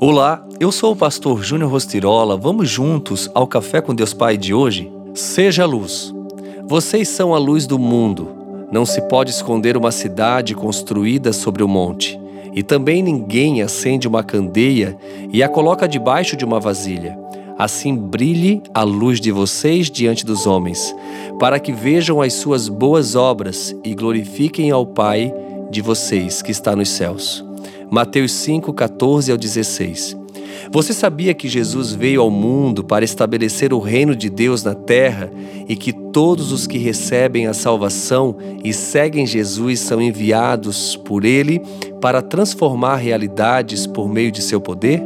Olá, eu sou o pastor Júnior Rostirola. Vamos juntos ao Café com Deus Pai de hoje? Seja luz. Vocês são a luz do mundo. Não se pode esconder uma cidade construída sobre o um monte. E também ninguém acende uma candeia e a coloca debaixo de uma vasilha. Assim brilhe a luz de vocês diante dos homens, para que vejam as suas boas obras e glorifiquem ao Pai de vocês que está nos céus. Mateus 5, 14 ao 16. Você sabia que Jesus veio ao mundo para estabelecer o reino de Deus na terra e que todos os que recebem a salvação e seguem Jesus são enviados por Ele para transformar realidades por meio de seu poder?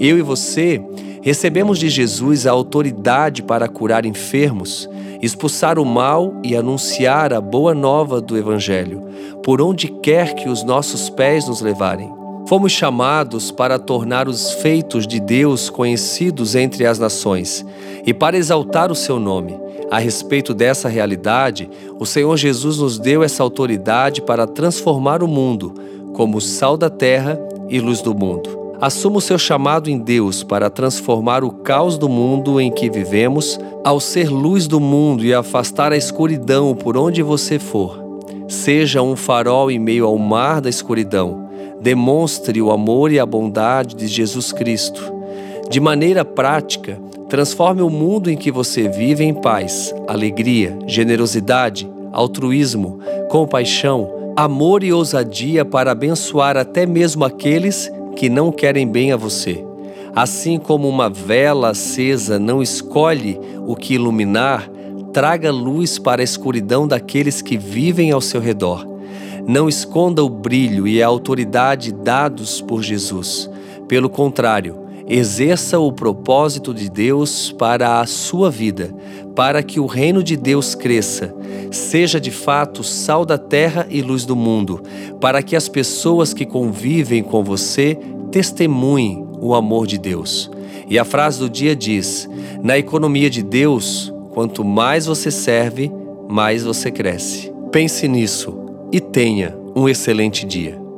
Eu e você recebemos de Jesus a autoridade para curar enfermos, expulsar o mal e anunciar a boa nova do Evangelho, por onde quer que os nossos pés nos levarem. Fomos chamados para tornar os feitos de Deus conhecidos entre as nações e para exaltar o seu nome. A respeito dessa realidade, o Senhor Jesus nos deu essa autoridade para transformar o mundo como sal da terra e luz do mundo. Assuma o seu chamado em Deus para transformar o caos do mundo em que vivemos, ao ser luz do mundo e afastar a escuridão por onde você for. Seja um farol em meio ao mar da escuridão. Demonstre o amor e a bondade de Jesus Cristo. De maneira prática, transforme o mundo em que você vive em paz, alegria, generosidade, altruísmo, compaixão, amor e ousadia para abençoar até mesmo aqueles que não querem bem a você. Assim como uma vela acesa não escolhe o que iluminar, traga luz para a escuridão daqueles que vivem ao seu redor. Não esconda o brilho e a autoridade dados por Jesus. Pelo contrário, exerça o propósito de Deus para a sua vida, para que o reino de Deus cresça, seja de fato sal da terra e luz do mundo, para que as pessoas que convivem com você testemunhem o amor de Deus. E a frase do dia diz: na economia de Deus, quanto mais você serve, mais você cresce. Pense nisso e tenha um excelente dia.